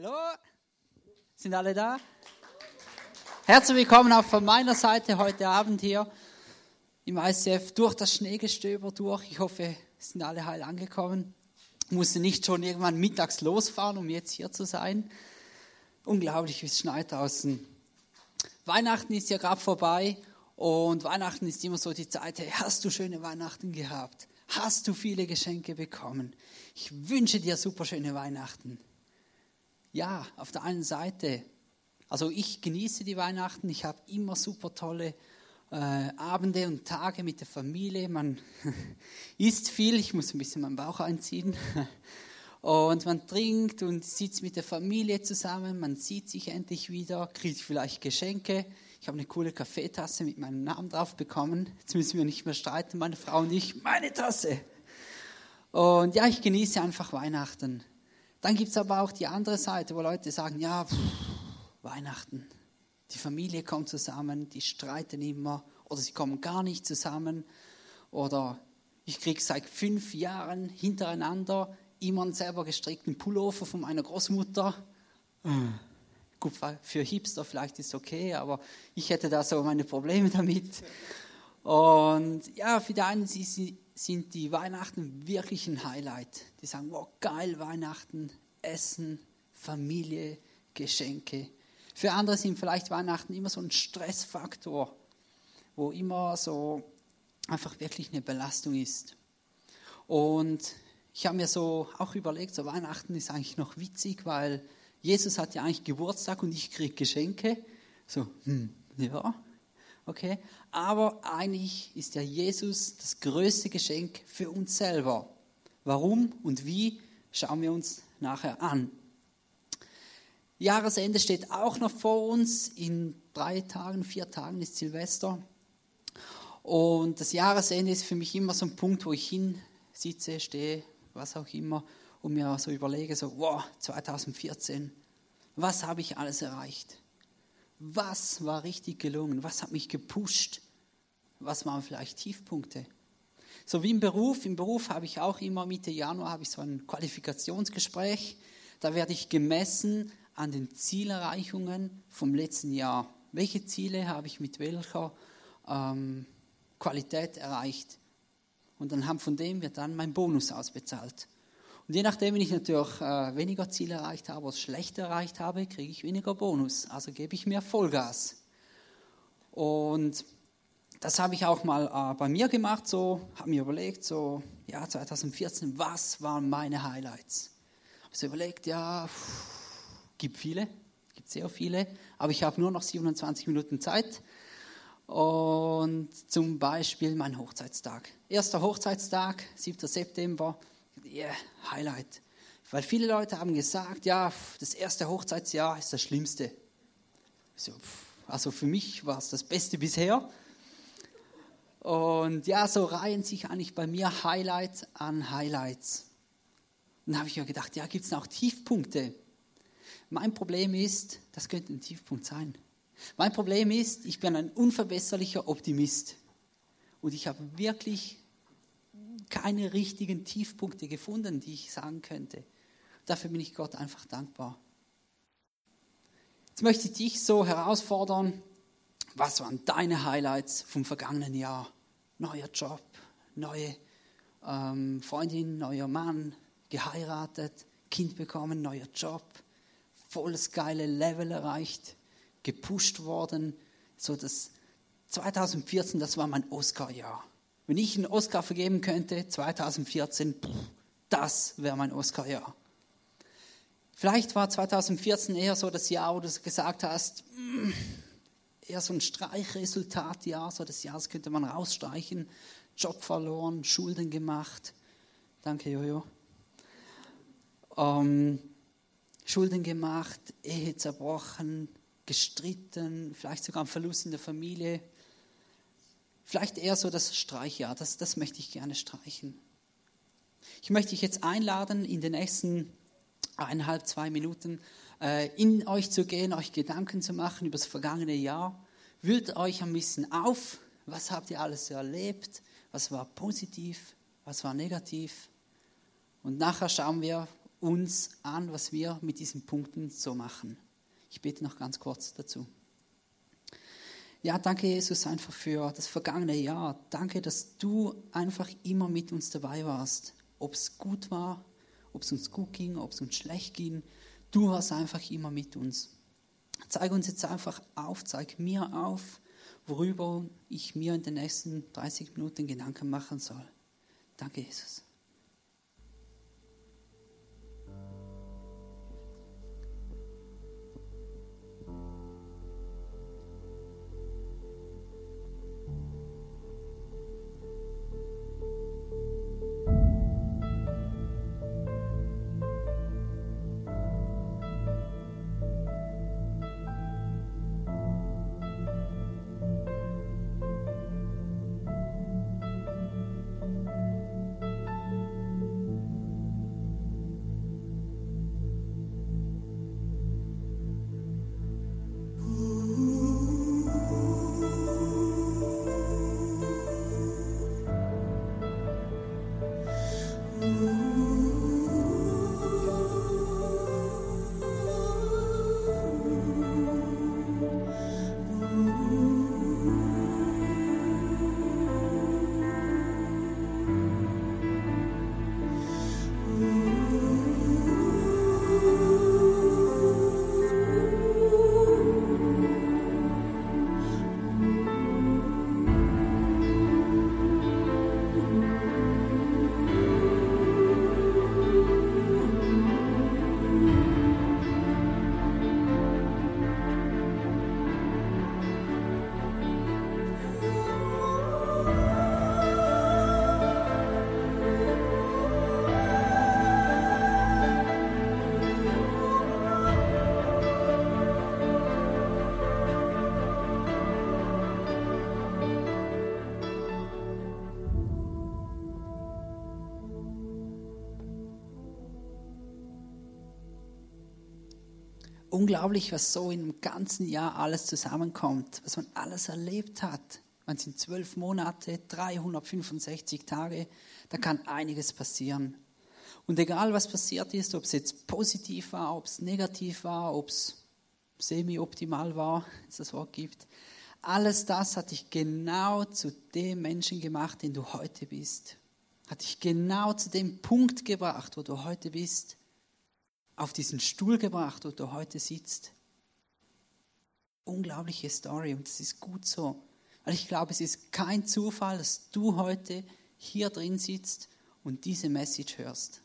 Hallo? Sind alle da? Herzlich willkommen auch von meiner Seite heute Abend hier im ICF durch das Schneegestöber durch. Ich hoffe, sind alle heil angekommen. Musste nicht schon irgendwann mittags losfahren, um jetzt hier zu sein. Unglaublich, wie es schneit draußen. Weihnachten ist ja gerade vorbei und Weihnachten ist immer so die Zeit, hey, hast du schöne Weihnachten gehabt? Hast du viele Geschenke bekommen? Ich wünsche dir super schöne Weihnachten ja, auf der einen Seite, also ich genieße die Weihnachten, ich habe immer super tolle äh, Abende und Tage mit der Familie. Man isst viel, ich muss ein bisschen meinen Bauch einziehen. Und man trinkt und sitzt mit der Familie zusammen, man sieht sich endlich wieder, kriegt vielleicht Geschenke. Ich habe eine coole Kaffeetasse mit meinem Namen drauf bekommen. Jetzt müssen wir nicht mehr streiten, meine Frau und ich. Meine Tasse! Und ja, ich genieße einfach Weihnachten. Dann gibt es aber auch die andere Seite, wo Leute sagen, ja, pff, Weihnachten, die Familie kommt zusammen, die streiten immer oder sie kommen gar nicht zusammen oder ich kriege seit fünf Jahren hintereinander immer einen selber gestrickten Pullover von meiner Großmutter. Mhm. Gut, für Hipster vielleicht ist es okay, aber ich hätte da so meine Probleme damit. Und ja, für die einen sie, sind die Weihnachten wirklich ein Highlight. Die sagen, wow, geil, Weihnachten, Essen, Familie, Geschenke. Für andere sind vielleicht Weihnachten immer so ein Stressfaktor, wo immer so einfach wirklich eine Belastung ist. Und ich habe mir so auch überlegt, so Weihnachten ist eigentlich noch witzig, weil Jesus hat ja eigentlich Geburtstag und ich kriege Geschenke. So, hm, ja, Okay? Aber eigentlich ist ja Jesus das größte Geschenk für uns selber. Warum und wie, schauen wir uns nachher an. Jahresende steht auch noch vor uns. In drei Tagen, vier Tagen ist Silvester. Und das Jahresende ist für mich immer so ein Punkt, wo ich hinsitze, stehe, was auch immer, und mir so überlege, so, wow, 2014, was habe ich alles erreicht? Was war richtig gelungen, was hat mich gepusht, was waren vielleicht Tiefpunkte. So wie im Beruf, im Beruf habe ich auch immer Mitte Januar habe ich so ein Qualifikationsgespräch, da werde ich gemessen an den Zielerreichungen vom letzten Jahr. Welche Ziele habe ich mit welcher ähm, Qualität erreicht? Und anhand von dem wird dann mein Bonus ausbezahlt. Und je nachdem, wenn ich natürlich äh, weniger Ziele erreicht habe oder schlechter erreicht habe, kriege ich weniger Bonus. Also gebe ich mehr Vollgas. Und das habe ich auch mal äh, bei mir gemacht, so, habe mir überlegt, so, ja, 2014, was waren meine Highlights? Habe so überlegt, ja, pff, gibt viele, gibt sehr viele, aber ich habe nur noch 27 Minuten Zeit. Und zum Beispiel mein Hochzeitstag. Erster Hochzeitstag, 7. September, yeah, Highlight. Weil viele Leute haben gesagt, ja, das erste Hochzeitsjahr ist das Schlimmste. So, also für mich war es das Beste bisher. Und ja, so reihen sich eigentlich bei mir Highlights an Highlights. Und dann habe ich mir gedacht, ja, gibt es auch Tiefpunkte? Mein Problem ist, das könnte ein Tiefpunkt sein. Mein Problem ist, ich bin ein unverbesserlicher Optimist. Und ich habe wirklich keine richtigen Tiefpunkte gefunden, die ich sagen könnte. Dafür bin ich Gott einfach dankbar. Jetzt möchte ich dich so herausfordern, was waren deine Highlights vom vergangenen Jahr? Neuer Job, neue ähm, Freundin, neuer Mann, geheiratet, Kind bekommen, neuer Job, volles geile Level erreicht, gepusht worden. So das 2014, das war mein Oscar-Jahr. Wenn ich einen Oscar vergeben könnte, 2014, das wäre mein Oscar-Jahr. Vielleicht war 2014 eher so das Jahr, wo du gesagt hast, mm, eher so ein Streichresultatjahr, so das Jahr, das könnte man rausstreichen. Job verloren, Schulden gemacht. Danke, Jojo. Ähm, Schulden gemacht, Ehe zerbrochen, gestritten, vielleicht sogar ein Verlust in der Familie. Vielleicht eher so das Streichjahr, das, das möchte ich gerne streichen. Ich möchte dich jetzt einladen, in den nächsten eineinhalb, zwei Minuten äh, in euch zu gehen, euch Gedanken zu machen über das vergangene Jahr. Wühlt euch ein bisschen auf, was habt ihr alles erlebt, was war positiv, was war negativ. Und nachher schauen wir uns an, was wir mit diesen Punkten so machen. Ich bete noch ganz kurz dazu. Ja, danke Jesus einfach für das vergangene Jahr. Danke, dass du einfach immer mit uns dabei warst. Ob es gut war, ob es uns gut ging, ob es uns schlecht ging. Du warst einfach immer mit uns. Zeig uns jetzt einfach auf, zeig mir auf, worüber ich mir in den nächsten 30 Minuten Gedanken machen soll. Danke, Jesus. Unglaublich, was so im ganzen Jahr alles zusammenkommt, was man alles erlebt hat. Man sind zwölf Monate, 365 Tage, da kann einiges passieren. Und egal was passiert ist, ob es jetzt positiv war, ob es negativ war, ob es semi-optimal war, wenn es das Wort gibt, alles das hat dich genau zu dem Menschen gemacht, den du heute bist. Hat dich genau zu dem Punkt gebracht, wo du heute bist auf diesen Stuhl gebracht, wo du heute sitzt. Unglaubliche Story und es ist gut so. Weil ich glaube, es ist kein Zufall, dass du heute hier drin sitzt und diese Message hörst.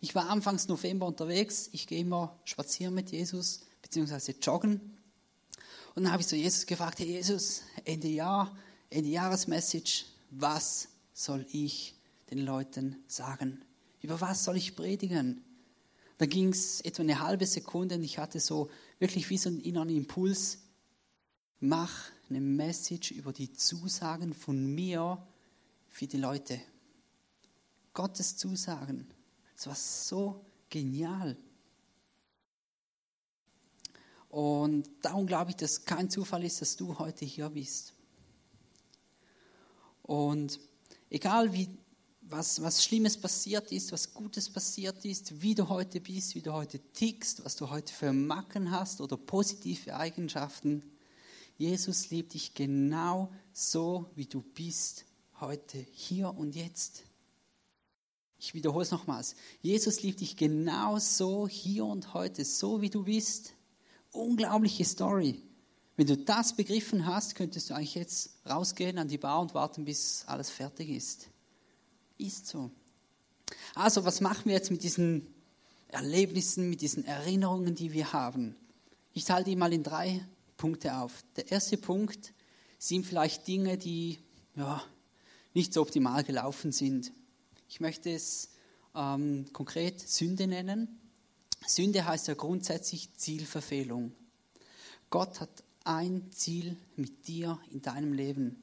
Ich war anfangs November unterwegs, ich gehe immer spazieren mit Jesus, beziehungsweise joggen. Und dann habe ich so Jesus gefragt, hey Jesus, Ende Jahr, Ende Jahresmessage, was soll ich den Leuten sagen? Über was soll ich predigen? Da ging es etwa eine halbe Sekunde und ich hatte so wirklich wie so einen Impuls, mach eine Message über die Zusagen von mir für die Leute. Gottes Zusagen. Das war so genial. Und darum glaube ich, dass kein Zufall ist, dass du heute hier bist. Und egal wie was, was Schlimmes passiert ist, was Gutes passiert ist, wie du heute bist, wie du heute tickst, was du heute für Macken hast oder positive Eigenschaften. Jesus liebt dich genau so, wie du bist, heute, hier und jetzt. Ich wiederhole es nochmals. Jesus liebt dich genau so, hier und heute, so wie du bist. Unglaubliche Story. Wenn du das begriffen hast, könntest du eigentlich jetzt rausgehen an die Bar und warten, bis alles fertig ist. Ist so. Also, was machen wir jetzt mit diesen Erlebnissen, mit diesen Erinnerungen, die wir haben? Ich teile die mal in drei Punkte auf. Der erste Punkt sind vielleicht Dinge, die ja, nicht so optimal gelaufen sind. Ich möchte es ähm, konkret Sünde nennen. Sünde heißt ja grundsätzlich Zielverfehlung. Gott hat ein Ziel mit dir in deinem Leben.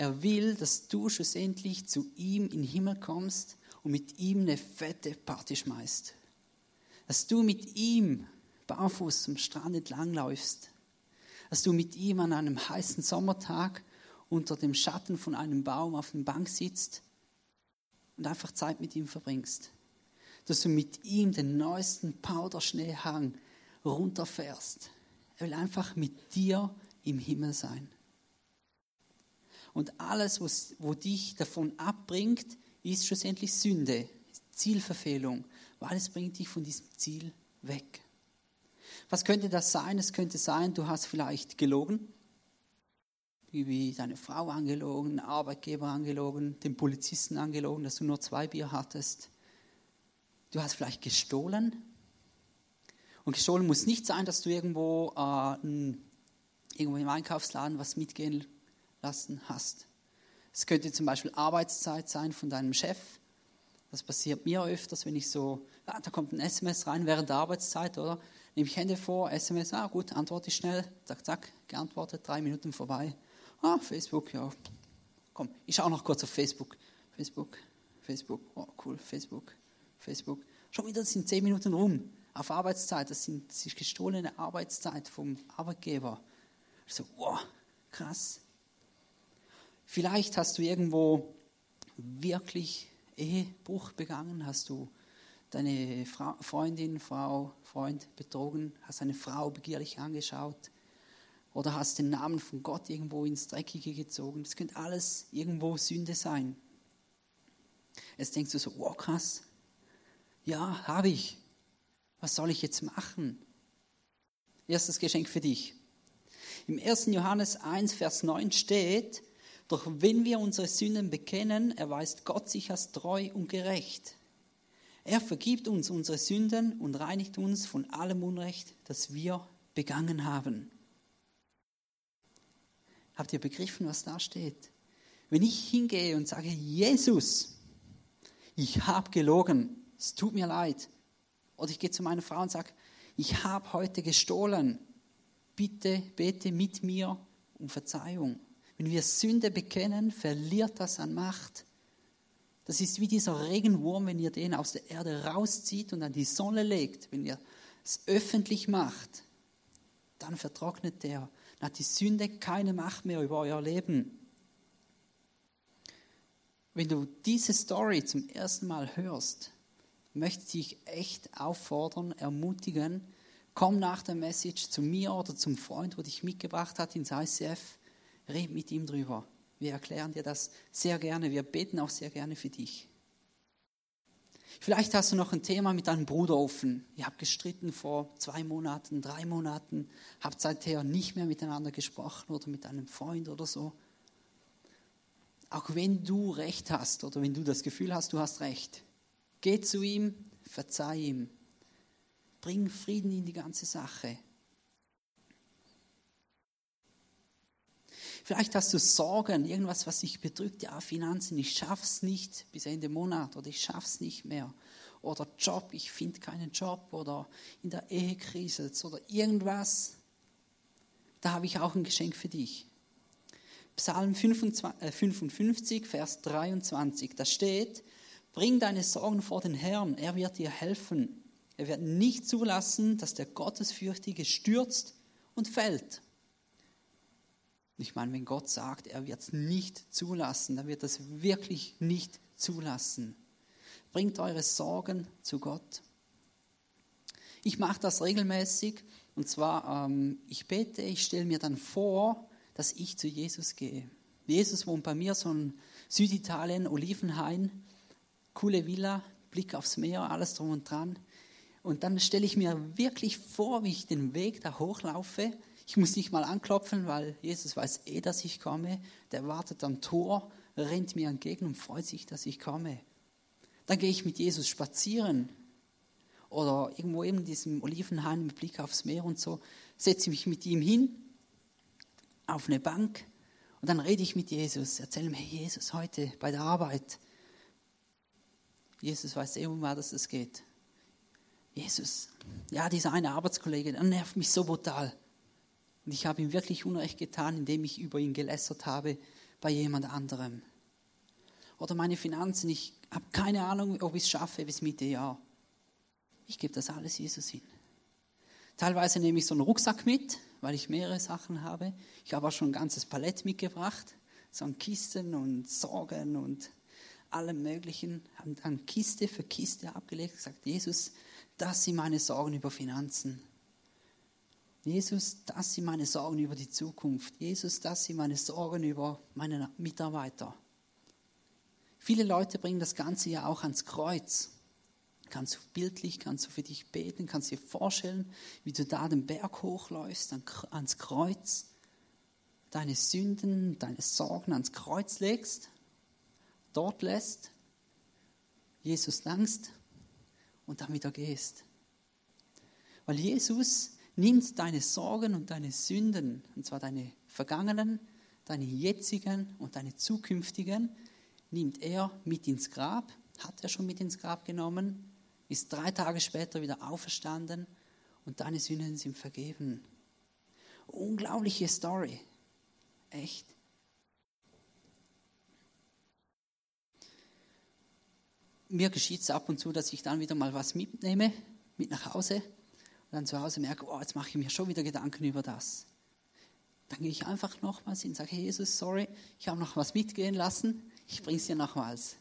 Er will, dass du schlussendlich zu ihm in den Himmel kommst und mit ihm eine fette Party schmeißt. Dass du mit ihm barfuß am Strand entlangläufst. Dass du mit ihm an einem heißen Sommertag unter dem Schatten von einem Baum auf der Bank sitzt und einfach Zeit mit ihm verbringst. dass du mit ihm den neuesten Powderschneehang runterfährst. Er will einfach mit dir im Himmel sein. Und alles, was wo dich davon abbringt, ist schlussendlich Sünde, Zielverfehlung, weil es bringt dich von diesem Ziel weg. Was könnte das sein? Es könnte sein, du hast vielleicht gelogen, wie deine Frau angelogen, Arbeitgeber angelogen, den Polizisten angelogen, dass du nur zwei Bier hattest. Du hast vielleicht gestohlen. Und gestohlen muss nicht sein, dass du irgendwo, äh, irgendwo im Einkaufsladen was mitgehen lassen hast. Es könnte zum Beispiel Arbeitszeit sein von deinem Chef. Das passiert mir öfters, wenn ich so, ah, da kommt ein SMS rein während der Arbeitszeit, oder? Nehme ich Hände vor, SMS, ah gut, antworte ich schnell, zack, zack, geantwortet, drei Minuten vorbei. Ah, Facebook, ja. Komm, ich schaue noch kurz auf Facebook. Facebook, Facebook, oh cool, Facebook, Facebook. Schon wieder sind zehn Minuten rum auf Arbeitszeit. Das, sind, ist gestohlene Arbeitszeit vom Arbeitgeber. So, wow, krass. Vielleicht hast du irgendwo wirklich Ehebruch begangen, hast du deine Fra Freundin, Frau, Freund betrogen, hast eine Frau begierlich angeschaut oder hast den Namen von Gott irgendwo ins Dreckige gezogen. Das könnte alles irgendwo Sünde sein. Jetzt denkst du so, wow, krass. Ja, habe ich. Was soll ich jetzt machen? Erstes Geschenk für dich. Im 1. Johannes 1, Vers 9 steht, doch wenn wir unsere Sünden bekennen, erweist Gott sich als treu und gerecht. Er vergibt uns unsere Sünden und reinigt uns von allem Unrecht, das wir begangen haben. Habt ihr begriffen, was da steht? Wenn ich hingehe und sage, Jesus, ich habe gelogen, es tut mir leid. Oder ich gehe zu meiner Frau und sage, ich habe heute gestohlen. Bitte bete mit mir um Verzeihung. Wenn wir Sünde bekennen, verliert das an Macht. Das ist wie dieser Regenwurm, wenn ihr den aus der Erde rauszieht und an die Sonne legt. Wenn ihr es öffentlich macht, dann vertrocknet der. Dann hat die Sünde keine Macht mehr über euer Leben. Wenn du diese Story zum ersten Mal hörst, möchte ich dich echt auffordern, ermutigen, komm nach der Message zu mir oder zum Freund, der dich mitgebracht hat ins ICF Red mit ihm drüber. Wir erklären dir das sehr gerne. Wir beten auch sehr gerne für dich. Vielleicht hast du noch ein Thema mit deinem Bruder offen. Ihr habt gestritten vor zwei Monaten, drei Monaten, habt seither nicht mehr miteinander gesprochen oder mit einem Freund oder so. Auch wenn du Recht hast oder wenn du das Gefühl hast, du hast Recht, geh zu ihm, verzeih ihm, bring Frieden in die ganze Sache. Vielleicht hast du Sorgen, irgendwas, was dich bedrückt, ja, Finanzen, ich schaff's nicht bis Ende Monat oder ich schaff's nicht mehr. Oder Job, ich finde keinen Job oder in der Ehe kriselt oder irgendwas. Da habe ich auch ein Geschenk für dich. Psalm 55, äh, Vers 23, da steht, bring deine Sorgen vor den Herrn, er wird dir helfen. Er wird nicht zulassen, dass der Gottesfürchtige stürzt und fällt. Ich meine, wenn Gott sagt, er wird es nicht zulassen, dann wird es wirklich nicht zulassen. Bringt eure Sorgen zu Gott. Ich mache das regelmäßig und zwar, ähm, ich bete, ich stelle mir dann vor, dass ich zu Jesus gehe. Jesus wohnt bei mir, so ein Süditalien, Olivenhain, coole Villa, Blick aufs Meer, alles drum und dran. Und dann stelle ich mir wirklich vor, wie ich den Weg da hochlaufe ich muss nicht mal anklopfen, weil Jesus weiß eh, dass ich komme. Der wartet am Tor, rennt mir entgegen und freut sich, dass ich komme. Dann gehe ich mit Jesus spazieren oder irgendwo in diesem Olivenhain mit Blick aufs Meer und so, setze mich mit ihm hin auf eine Bank und dann rede ich mit Jesus, erzähle ihm, hey Jesus, heute bei der Arbeit. Jesus weiß eh, um was es geht. Jesus, ja, dieser eine Arbeitskollege, der nervt mich so brutal. Und ich habe ihm wirklich Unrecht getan, indem ich über ihn gelästert habe bei jemand anderem. Oder meine Finanzen, ich habe keine Ahnung, ob ich es schaffe bis Mitte Jahr. Ich gebe das alles Jesus hin. Teilweise nehme ich so einen Rucksack mit, weil ich mehrere Sachen habe. Ich habe auch schon ein ganzes Palett mitgebracht, so an Kisten und Sorgen und allem Möglichen, haben dann Kiste für Kiste abgelegt, gesagt, Jesus, das sind meine Sorgen über Finanzen. Jesus, das sind meine Sorgen über die Zukunft. Jesus, das sind meine Sorgen über meine Mitarbeiter. Viele Leute bringen das Ganze ja auch ans Kreuz. Kannst du bildlich, kannst du für dich beten, kannst dir vorstellen, wie du da den Berg hochläufst, ans Kreuz, deine Sünden, deine Sorgen ans Kreuz legst, dort lässt, Jesus dankst und dann wieder gehst. Weil Jesus nimmt deine Sorgen und deine Sünden, und zwar deine vergangenen, deine jetzigen und deine zukünftigen, nimmt er mit ins Grab, hat er schon mit ins Grab genommen, ist drei Tage später wieder auferstanden und deine Sünden sind vergeben. Unglaubliche Story. Echt. Mir geschieht es ab und zu, dass ich dann wieder mal was mitnehme, mit nach Hause dann zu Hause merke, oh, jetzt mache ich mir schon wieder Gedanken über das. Dann gehe ich einfach nochmals hin und sage, hey Jesus, sorry, ich habe noch was mitgehen lassen, ich bringe es dir nochmals.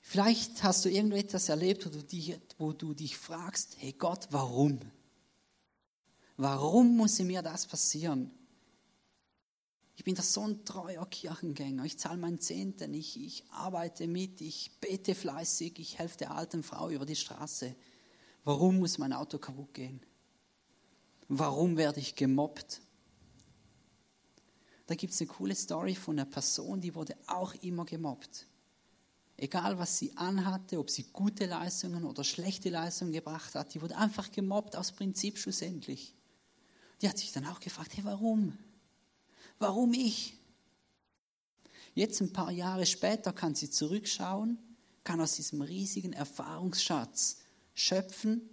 Vielleicht hast du irgendetwas erlebt, wo du, dich, wo du dich fragst, hey Gott, warum? Warum muss mir das passieren? Ich bin da so ein treuer Kirchengänger. Ich zahle meinen Zehnten, ich, ich arbeite mit, ich bete fleißig, ich helfe der alten Frau über die Straße. Warum muss mein Auto kaputt gehen? Warum werde ich gemobbt? Da gibt es eine coole Story von einer Person, die wurde auch immer gemobbt. Egal, was sie anhatte, ob sie gute Leistungen oder schlechte Leistungen gebracht hat, die wurde einfach gemobbt aus Prinzip schlussendlich. Die hat sich dann auch gefragt, hey, warum? Warum ich? Jetzt ein paar Jahre später kann sie zurückschauen, kann aus diesem riesigen Erfahrungsschatz schöpfen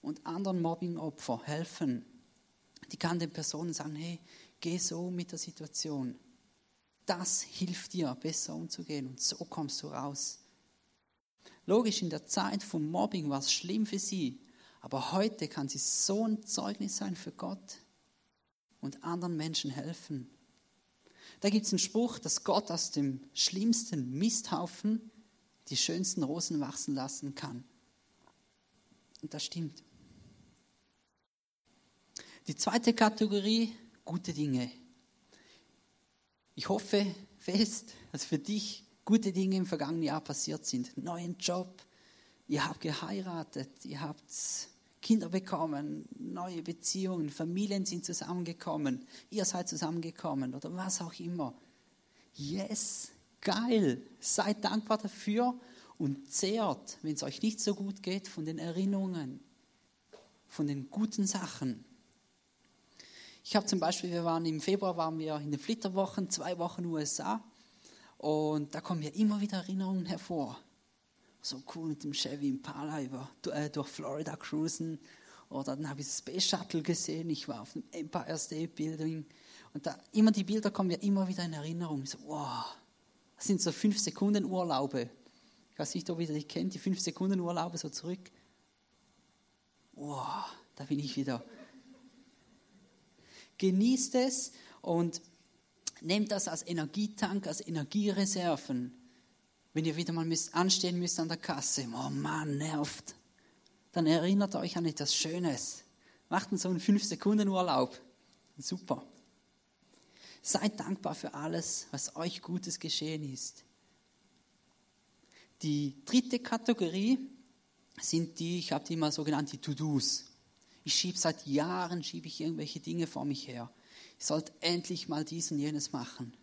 und anderen Mobbingopfern helfen. Die kann den Personen sagen, hey, Geh so mit der Situation. Das hilft dir, besser umzugehen und so kommst du raus. Logisch, in der Zeit vom Mobbing war es schlimm für sie, aber heute kann sie so ein Zeugnis sein für Gott und anderen Menschen helfen. Da gibt es einen Spruch, dass Gott aus dem schlimmsten Misthaufen die schönsten Rosen wachsen lassen kann. Und das stimmt. Die zweite Kategorie gute Dinge. Ich hoffe fest, dass für dich gute Dinge im vergangenen Jahr passiert sind. Neuen Job, ihr habt geheiratet, ihr habt Kinder bekommen, neue Beziehungen, Familien sind zusammengekommen, ihr seid zusammengekommen oder was auch immer. Yes, geil, seid dankbar dafür und zehrt, wenn es euch nicht so gut geht, von den Erinnerungen, von den guten Sachen. Ich habe zum Beispiel, wir waren im Februar waren wir in den Flitterwochen, zwei Wochen USA und da kommen ja immer wieder Erinnerungen hervor. So cool mit dem Chevy Impala über, äh, durch Florida cruisen oder dann habe ich Space Shuttle gesehen, ich war auf dem Empire State Building und da immer die Bilder kommen ja immer wieder in Erinnerung. So, wow, das sind so fünf Sekunden Urlaube. Ich weiß nicht, ob ihr die kennt, die fünf Sekunden Urlaube so zurück. Wow, da bin ich wieder Genießt es und nehmt das als Energietank, als Energiereserven. Wenn ihr wieder mal anstehen müsst an der Kasse, oh Mann, nervt. Dann erinnert euch an etwas Schönes. Macht so einen 5-Sekunden-Urlaub. Super. Seid dankbar für alles, was euch Gutes geschehen ist. Die dritte Kategorie sind die, ich habe die mal so genannt, die To-Dos. Ich schiebe seit Jahren, schiebe ich irgendwelche Dinge vor mich her. Ich sollte endlich mal dies und jenes machen.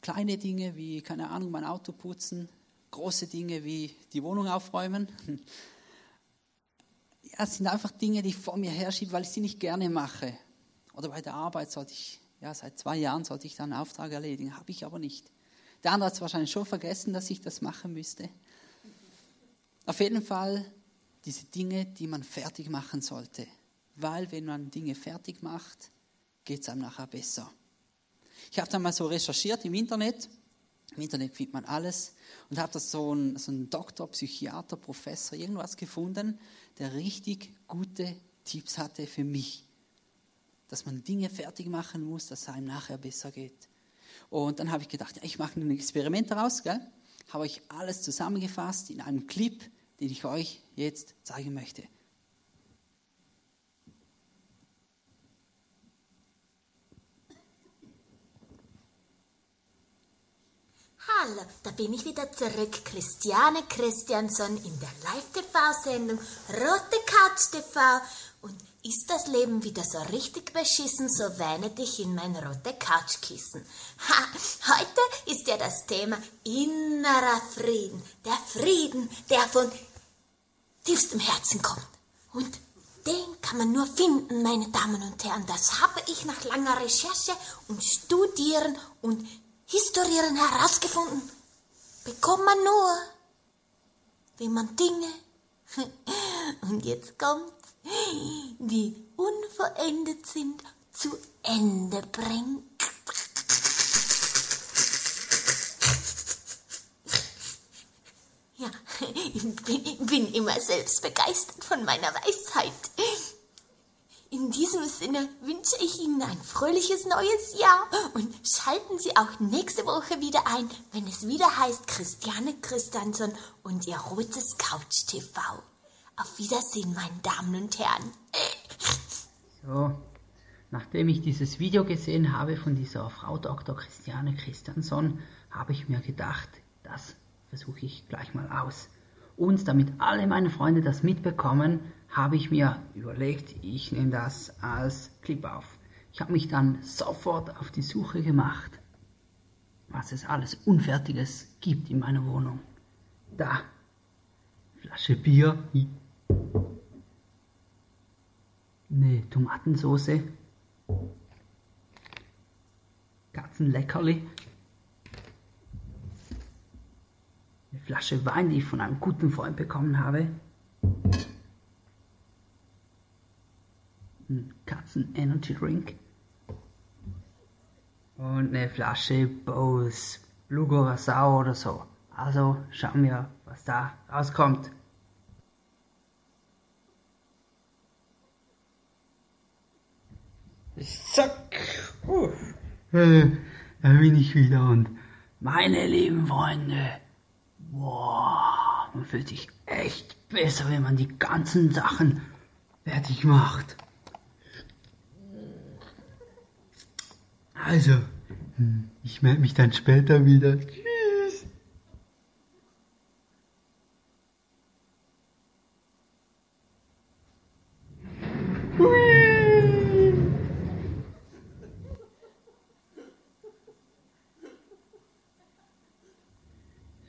Kleine Dinge wie, keine Ahnung, mein Auto putzen, große Dinge wie die Wohnung aufräumen. Ja, es sind einfach Dinge, die ich vor mir herschiebe, weil ich sie nicht gerne mache. Oder bei der Arbeit sollte ich, ja, seit zwei Jahren sollte ich da einen Auftrag erledigen, habe ich aber nicht. Der andere hat es wahrscheinlich schon vergessen, dass ich das machen müsste. Auf jeden Fall diese Dinge, die man fertig machen sollte. Weil wenn man Dinge fertig macht, geht es einem nachher besser. Ich habe dann mal so recherchiert im Internet. Im Internet findet man alles und habe da so einen, so einen Doktor, Psychiater, Professor, irgendwas gefunden, der richtig gute Tipps hatte für mich. Dass man Dinge fertig machen muss, dass es einem nachher besser geht. Und dann habe ich gedacht, ich mache ein Experiment daraus, gell? habe euch alles zusammengefasst in einem Clip, den ich euch jetzt zeigen möchte. Hallo, da bin ich wieder zurück. Christiane Christiansson in der Live-TV-Sendung Rote Couch TV. Und ist das Leben wieder so richtig beschissen, so wähne dich in mein rote Couchkissen. Ha, heute ist ja das Thema innerer Frieden. Der Frieden, der von tiefstem Herzen kommt. Und den kann man nur finden, meine Damen und Herren. Das habe ich nach langer Recherche und Studieren und Historieren herausgefunden. Bekommt man nur, wenn man Dinge. Und jetzt kommt's, die unverendet sind, zu Ende bringt. Ja, ich bin immer selbst begeistert von meiner Weisheit. In diesem Sinne wünsche ich Ihnen ein fröhliches neues Jahr und schalten Sie auch nächste Woche wieder ein, wenn es wieder heißt Christiane Christiansen und ihr rotes Couch TV. Auf Wiedersehen, meine Damen und Herren. So, nachdem ich dieses Video gesehen habe von dieser Frau Dr. Christiane Christianson, habe ich mir gedacht, das versuche ich gleich mal aus. Und damit alle meine Freunde das mitbekommen, habe ich mir überlegt, ich nehme das als Clip auf. Ich habe mich dann sofort auf die Suche gemacht, was es alles Unfertiges gibt in meiner Wohnung. Da, Flasche Bier, ne Tomatensoße, Katzenleckerli, eine Flasche Wein, die ich von einem guten Freund bekommen habe, ein Katzen Energy Drink und eine Flasche Bose Curacao oder so. Also schauen wir, was da rauskommt. Zack. Uh. Da bin ich wieder und meine lieben Freunde, boah, man fühlt sich echt besser, wenn man die ganzen Sachen fertig macht. Also, hm, ich melde mich dann später wieder. Tschüss.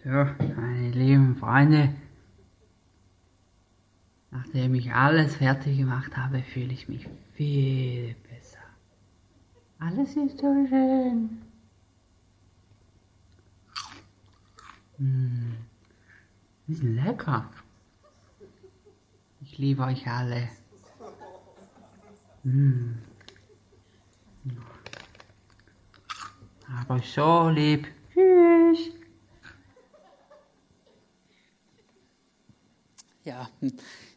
So, meine lieben Freunde, nachdem ich alles fertig gemacht habe, fühle ich mich viel besser. Alles ist so schön. Mmh. Ist lecker. Ich liebe euch alle. Mmh. Euch so lieb. Tschüss. Ja,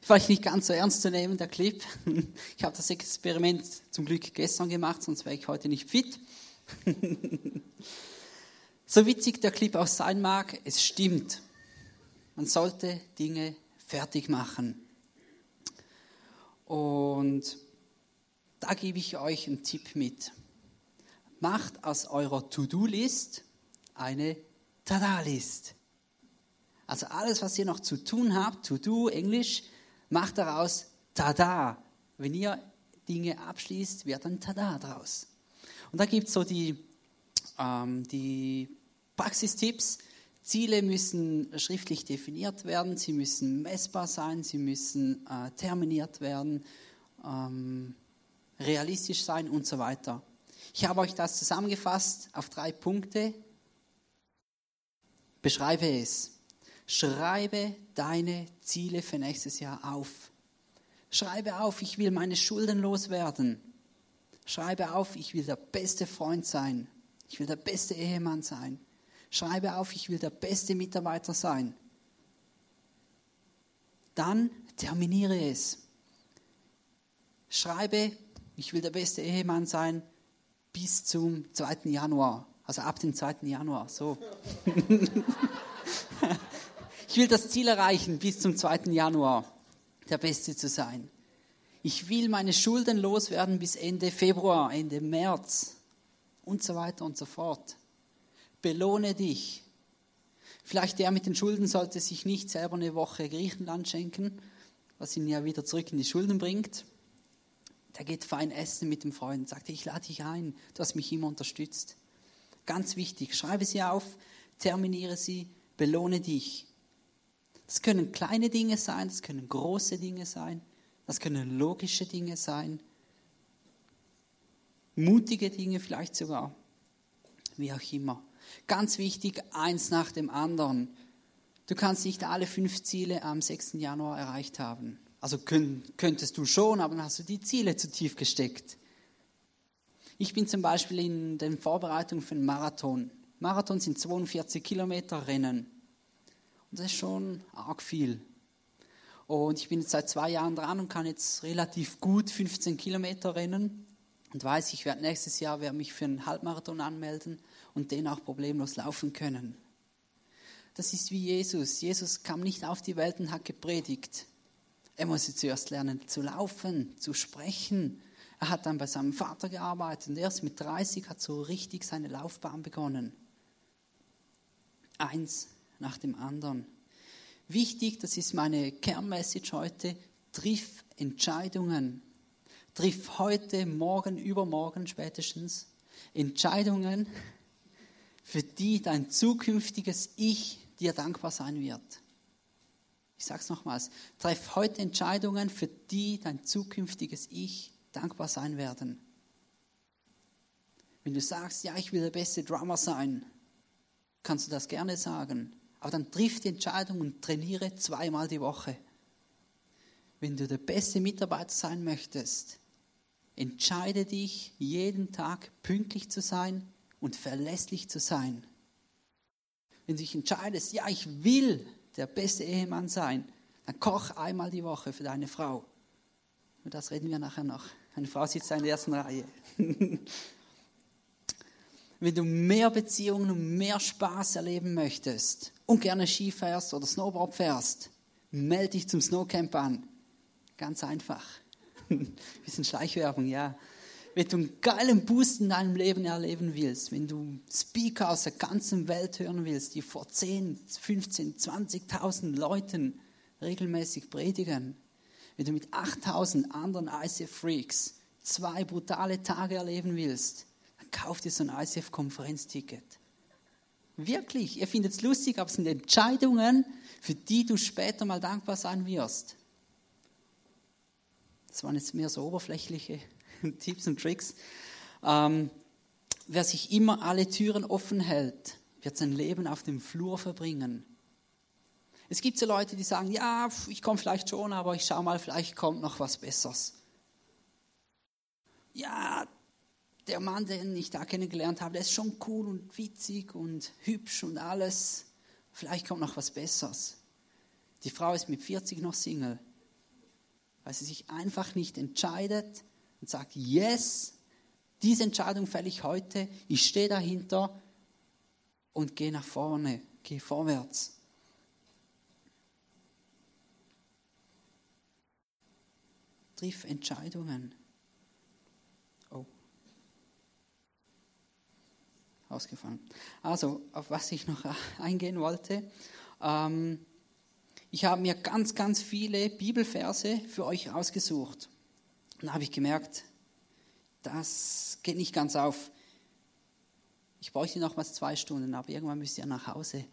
vielleicht nicht ganz so ernst zu nehmen, der Clip. Ich habe das Experiment zum Glück gestern gemacht, sonst wäre ich heute nicht fit. So witzig der Clip auch sein mag, es stimmt. Man sollte Dinge fertig machen. Und da gebe ich euch einen Tipp mit. Macht aus eurer To-Do-List eine Tada-List. Also alles, was ihr noch zu tun habt, to do, Englisch, macht daraus tada. Wenn ihr Dinge abschließt, wird ein tada draus. Und da gibt es so die, ähm, die Praxistipps. Ziele müssen schriftlich definiert werden, sie müssen messbar sein, sie müssen äh, terminiert werden, ähm, realistisch sein und so weiter. Ich habe euch das zusammengefasst auf drei Punkte. Beschreibe es. Schreibe deine Ziele für nächstes Jahr auf. Schreibe auf, ich will meine Schulden loswerden. Schreibe auf, ich will der beste Freund sein. Ich will der beste Ehemann sein. Schreibe auf, ich will der beste Mitarbeiter sein. Dann terminiere es. Schreibe, ich will der beste Ehemann sein bis zum 2. Januar. Also ab dem 2. Januar, so. ich will das Ziel erreichen, bis zum 2. Januar der Beste zu sein. Ich will meine Schulden loswerden bis Ende Februar, Ende März und so weiter und so fort. Belohne dich. Vielleicht der mit den Schulden sollte sich nicht selber eine Woche Griechenland schenken, was ihn ja wieder zurück in die Schulden bringt. Der geht fein essen mit dem Freund, sagt, ich lade dich ein, du hast mich immer unterstützt. Ganz wichtig, schreibe sie auf, terminiere sie, belohne dich. Das können kleine Dinge sein, das können große Dinge sein, das können logische Dinge sein, mutige Dinge vielleicht sogar, wie auch immer. Ganz wichtig, eins nach dem anderen. Du kannst nicht alle fünf Ziele am 6. Januar erreicht haben. Also könntest du schon, aber dann hast du die Ziele zu tief gesteckt. Ich bin zum Beispiel in den Vorbereitungen für einen Marathon. Marathon sind 42 Kilometer Rennen. Das ist schon arg viel. Und ich bin jetzt seit zwei Jahren dran und kann jetzt relativ gut 15 Kilometer rennen. Und weiß, ich werde nächstes Jahr werde mich für einen Halbmarathon anmelden und den auch problemlos laufen können. Das ist wie Jesus. Jesus kam nicht auf die Welt und hat gepredigt. Er musste zuerst lernen zu laufen, zu sprechen. Er hat dann bei seinem Vater gearbeitet und erst mit 30 hat so richtig seine Laufbahn begonnen. Eins nach dem anderen. Wichtig, das ist meine Kernmessage heute, triff Entscheidungen. Triff heute, morgen, übermorgen spätestens Entscheidungen, für die dein zukünftiges Ich dir dankbar sein wird. Ich sage es nochmals, treff heute Entscheidungen, für die dein zukünftiges Ich dankbar sein werden. Wenn du sagst, ja, ich will der beste Drummer sein, kannst du das gerne sagen. Aber dann triff die Entscheidung und trainiere zweimal die Woche. Wenn du der beste Mitarbeiter sein möchtest, entscheide dich, jeden Tag pünktlich zu sein und verlässlich zu sein. Wenn du dich entscheidest, ja, ich will der beste Ehemann sein, dann koch einmal die Woche für deine Frau. Und das reden wir nachher noch. Eine Frau sitzt in der ersten Reihe. Wenn du mehr Beziehungen und mehr Spaß erleben möchtest und gerne Ski fährst oder Snowboard fährst, melde dich zum Snowcamp an. Ganz einfach. Bisschen Schleichwerbung, ja wenn du einen geilen Boost in deinem Leben erleben willst, wenn du Speaker aus der ganzen Welt hören willst, die vor 10, 15, 20.000 Leuten regelmäßig predigen, wenn du mit 8.000 anderen ICF-Freaks zwei brutale Tage erleben willst, dann kauf dir so ein ICF-Konferenzticket. Wirklich, ihr findet es lustig, aber es sind Entscheidungen, für die du später mal dankbar sein wirst. Das waren jetzt mehr so oberflächliche Tipps und Tricks. Ähm, wer sich immer alle Türen offen hält, wird sein Leben auf dem Flur verbringen. Es gibt so Leute, die sagen, ja, ich komme vielleicht schon, aber ich schaue mal, vielleicht kommt noch was Besseres. Ja, der Mann, den ich da kennengelernt habe, der ist schon cool und witzig und hübsch und alles. Vielleicht kommt noch was Besseres. Die Frau ist mit 40 noch Single, weil sie sich einfach nicht entscheidet, und sagt, yes, diese Entscheidung fälle ich heute, ich stehe dahinter und gehe nach vorne, gehe vorwärts. Triff Entscheidungen. Oh. Ausgefallen. Also, auf was ich noch eingehen wollte. Ähm, ich habe mir ganz, ganz viele Bibelverse für euch ausgesucht dann habe ich gemerkt, das geht nicht ganz auf. Ich bräuchte nochmals zwei Stunden, aber irgendwann müsst ihr nach Hause.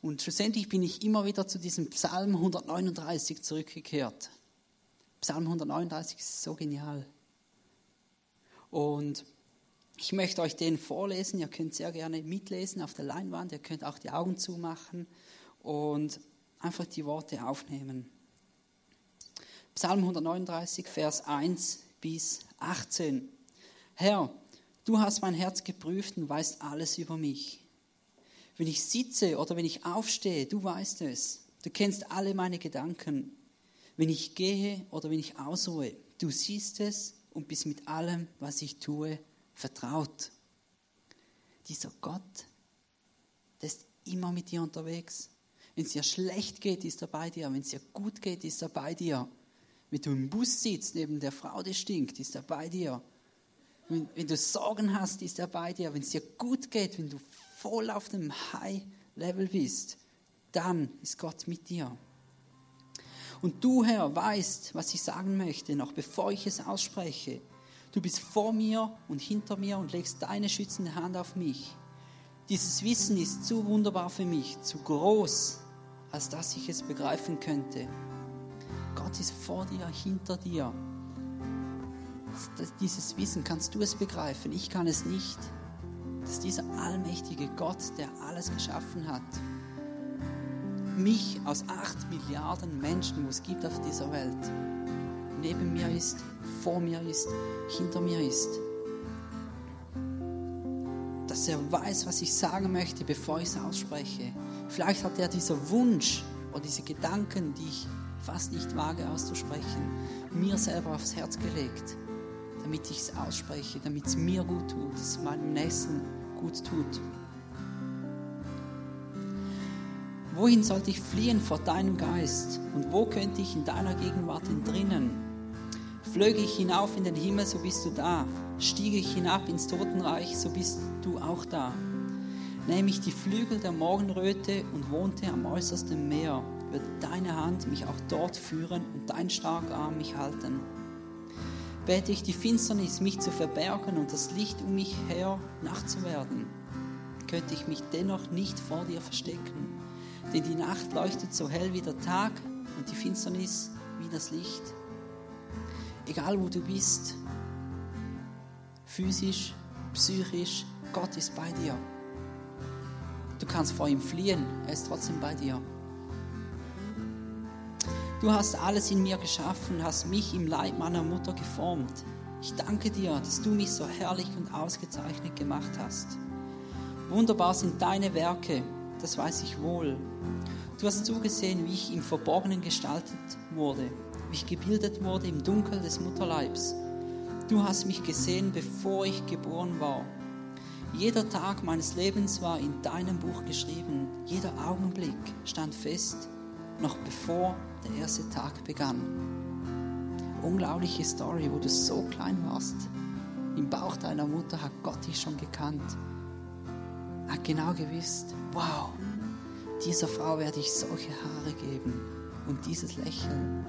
Und schlussendlich bin ich immer wieder zu diesem Psalm 139 zurückgekehrt. Psalm 139 ist so genial. Und ich möchte euch den vorlesen. Ihr könnt sehr gerne mitlesen auf der Leinwand. Ihr könnt auch die Augen zumachen und einfach die Worte aufnehmen. Psalm 139, Vers 1 bis 18. Herr, du hast mein Herz geprüft und weißt alles über mich. Wenn ich sitze oder wenn ich aufstehe, du weißt es. Du kennst alle meine Gedanken. Wenn ich gehe oder wenn ich ausruhe, du siehst es und bist mit allem, was ich tue, vertraut. dieser Gott, der ist immer mit dir unterwegs. Wenn es dir schlecht geht, ist er bei dir. Wenn es dir gut geht, ist er bei dir. Wenn du im Bus sitzt, neben der Frau, die stinkt, ist er bei dir. Wenn, wenn du Sorgen hast, ist er bei dir. Wenn es dir gut geht, wenn du voll auf dem High-Level bist, dann ist Gott mit dir. Und du, Herr, weißt, was ich sagen möchte, noch bevor ich es ausspreche. Du bist vor mir und hinter mir und legst deine schützende Hand auf mich. Dieses Wissen ist zu wunderbar für mich, zu groß, als dass ich es begreifen könnte. Gott ist vor dir, hinter dir. Dieses Wissen kannst du es begreifen, ich kann es nicht. Dass dieser allmächtige Gott, der alles geschaffen hat, mich aus acht Milliarden Menschen, wo es gibt auf dieser Welt, neben mir ist, vor mir ist, hinter mir ist. Dass er weiß, was ich sagen möchte, bevor ich es ausspreche. Vielleicht hat er dieser Wunsch oder diese Gedanken, die ich fast nicht wage auszusprechen, mir selber aufs Herz gelegt, damit ich es ausspreche, damit es mir gut tut, dass es meinem Nächsten gut tut. Wohin sollte ich fliehen vor deinem Geist? Und wo könnte ich in deiner Gegenwart entrinnen? Flöge ich hinauf in den Himmel, so bist du da. Stiege ich hinab ins Totenreich, so bist du auch da. Nähme ich die Flügel der Morgenröte und wohnte am äußersten Meer, wird deine Hand mich auch dort führen und dein starker Arm mich halten. Bete ich die Finsternis, mich zu verbergen und das Licht um mich her Nacht zu werden, könnte ich mich dennoch nicht vor dir verstecken, denn die Nacht leuchtet so hell wie der Tag und die Finsternis wie das Licht. Egal wo du bist, physisch, psychisch, Gott ist bei dir. Du kannst vor ihm fliehen, er ist trotzdem bei dir. Du hast alles in mir geschaffen, hast mich im Leib meiner Mutter geformt. Ich danke dir, dass du mich so herrlich und ausgezeichnet gemacht hast. Wunderbar sind deine Werke, das weiß ich wohl. Du hast zugesehen, wie ich im Verborgenen gestaltet wurde, wie ich gebildet wurde im Dunkel des Mutterleibs. Du hast mich gesehen, bevor ich geboren war. Jeder Tag meines Lebens war in deinem Buch geschrieben. Jeder Augenblick stand fest, noch bevor der erste Tag begann. Unglaubliche Story, wo du so klein warst. Im Bauch deiner Mutter hat Gott dich schon gekannt. Hat genau gewusst, wow, dieser Frau werde ich solche Haare geben und dieses Lächeln.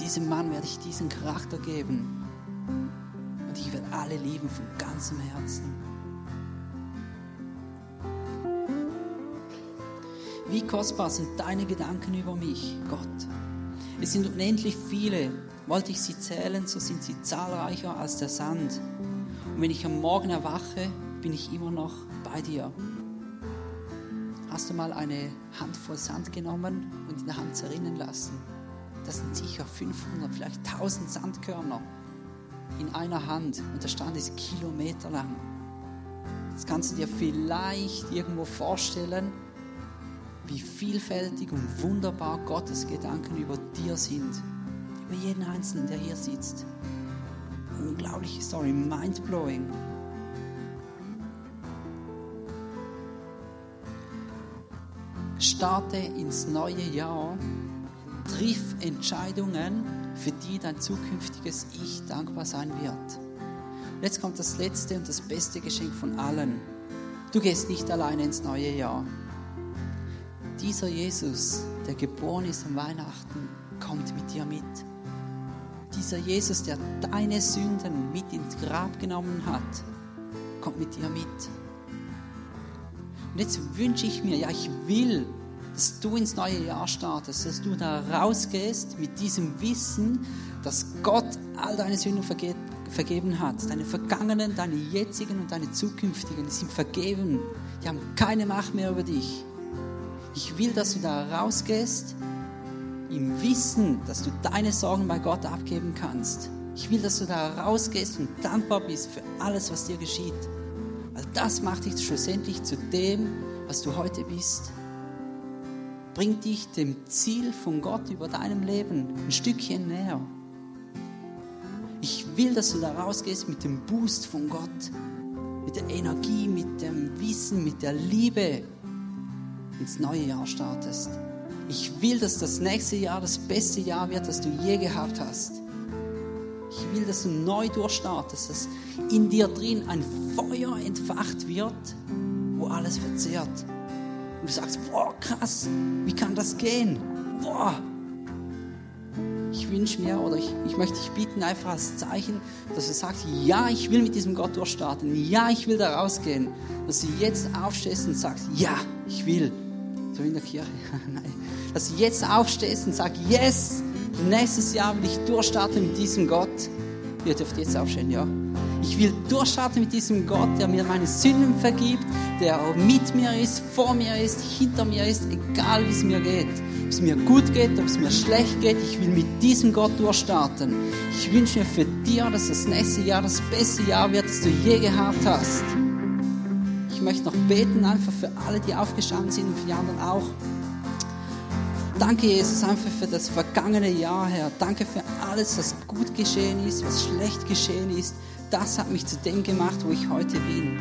Diesem Mann werde ich diesen Charakter geben. Und ich werde alle lieben von ganzem Herzen. Wie kostbar sind deine Gedanken über mich, Gott. Es sind unendlich viele. Wollte ich sie zählen, so sind sie zahlreicher als der Sand. Und wenn ich am Morgen erwache, bin ich immer noch bei dir. Hast du mal eine Handvoll Sand genommen und in der Hand zerrinnen lassen? Das sind sicher 500, vielleicht 1000 Sandkörner in einer Hand und der Stand ist kilometerlang. Das kannst du dir vielleicht irgendwo vorstellen, wie vielfältig und wunderbar Gottes Gedanken über dir sind. Über jeden Einzelnen, der hier sitzt. Unglaubliche Story, mindblowing. Starte ins neue Jahr, triff Entscheidungen, für die dein zukünftiges Ich dankbar sein wird. Jetzt kommt das letzte und das beste Geschenk von allen. Du gehst nicht alleine ins neue Jahr. Dieser Jesus, der geboren ist am Weihnachten, kommt mit dir mit. Dieser Jesus, der deine Sünden mit ins Grab genommen hat, kommt mit dir mit. Und jetzt wünsche ich mir, ja, ich will, dass du ins neue Jahr startest, dass du da rausgehst mit diesem Wissen, dass Gott all deine Sünden vergeht, vergeben hat. Deine vergangenen, deine jetzigen und deine zukünftigen, die sind vergeben. Die haben keine Macht mehr über dich. Ich will, dass du da rausgehst im Wissen, dass du deine Sorgen bei Gott abgeben kannst. Ich will, dass du da rausgehst und dankbar bist für alles, was dir geschieht. Weil das macht dich schlussendlich zu dem, was du heute bist. Bringt dich dem Ziel von Gott über deinem Leben ein Stückchen näher. Ich will, dass du da rausgehst mit dem Boost von Gott. mit der Energie, mit dem Wissen, mit der Liebe ins neue Jahr startest. Ich will, dass das nächste Jahr das beste Jahr wird, das du je gehabt hast. Ich will, dass du neu durchstartest, dass in dir drin ein Feuer entfacht wird, wo alles verzehrt. Und du sagst, boah, krass, wie kann das gehen? Boah. Ich wünsche mir oder ich, ich möchte dich bitten, einfach als Zeichen, dass du sagst, ja, ich will mit diesem Gott durchstarten, ja, ich will da rausgehen. Dass du jetzt aufstehst und sagst, ja, ich will. So in der Kirche, nein. Dass du jetzt aufstehst und sagst, yes, nächstes Jahr will ich durchstarten mit diesem Gott. Ihr dürft jetzt aufstehen, ja. Ich will durchstarten mit diesem Gott, der mir meine Sünden vergibt, der mit mir ist, vor mir ist, hinter mir ist, egal wie es mir geht. Ob es mir gut geht, ob es mir schlecht geht, ich will mit diesem Gott durchstarten. Ich wünsche mir für dich, dass das nächste Jahr das beste Jahr wird, das du je gehabt hast. Ich möchte noch beten, einfach für alle, die aufgestanden sind und für die anderen auch. Danke, Jesus, einfach für das vergangene Jahr, Herr. Danke für alles, was gut geschehen ist, was schlecht geschehen ist. Das hat mich zu dem gemacht, wo ich heute bin.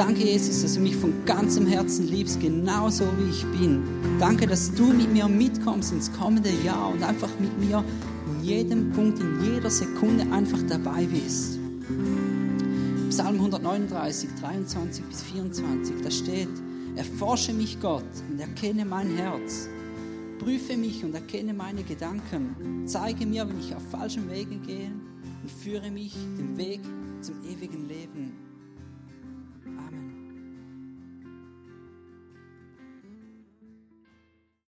Danke, Jesus, dass du mich von ganzem Herzen liebst, genauso wie ich bin. Danke, dass du mit mir mitkommst ins kommende Jahr und einfach mit mir in jedem Punkt, in jeder Sekunde einfach dabei bist. Psalm 139, 23 bis 24, da steht, erforsche mich Gott und erkenne mein Herz. Prüfe mich und erkenne meine Gedanken. Zeige mir, wenn ich auf falschen Wegen gehe und führe mich den Weg zum ewigen Leben.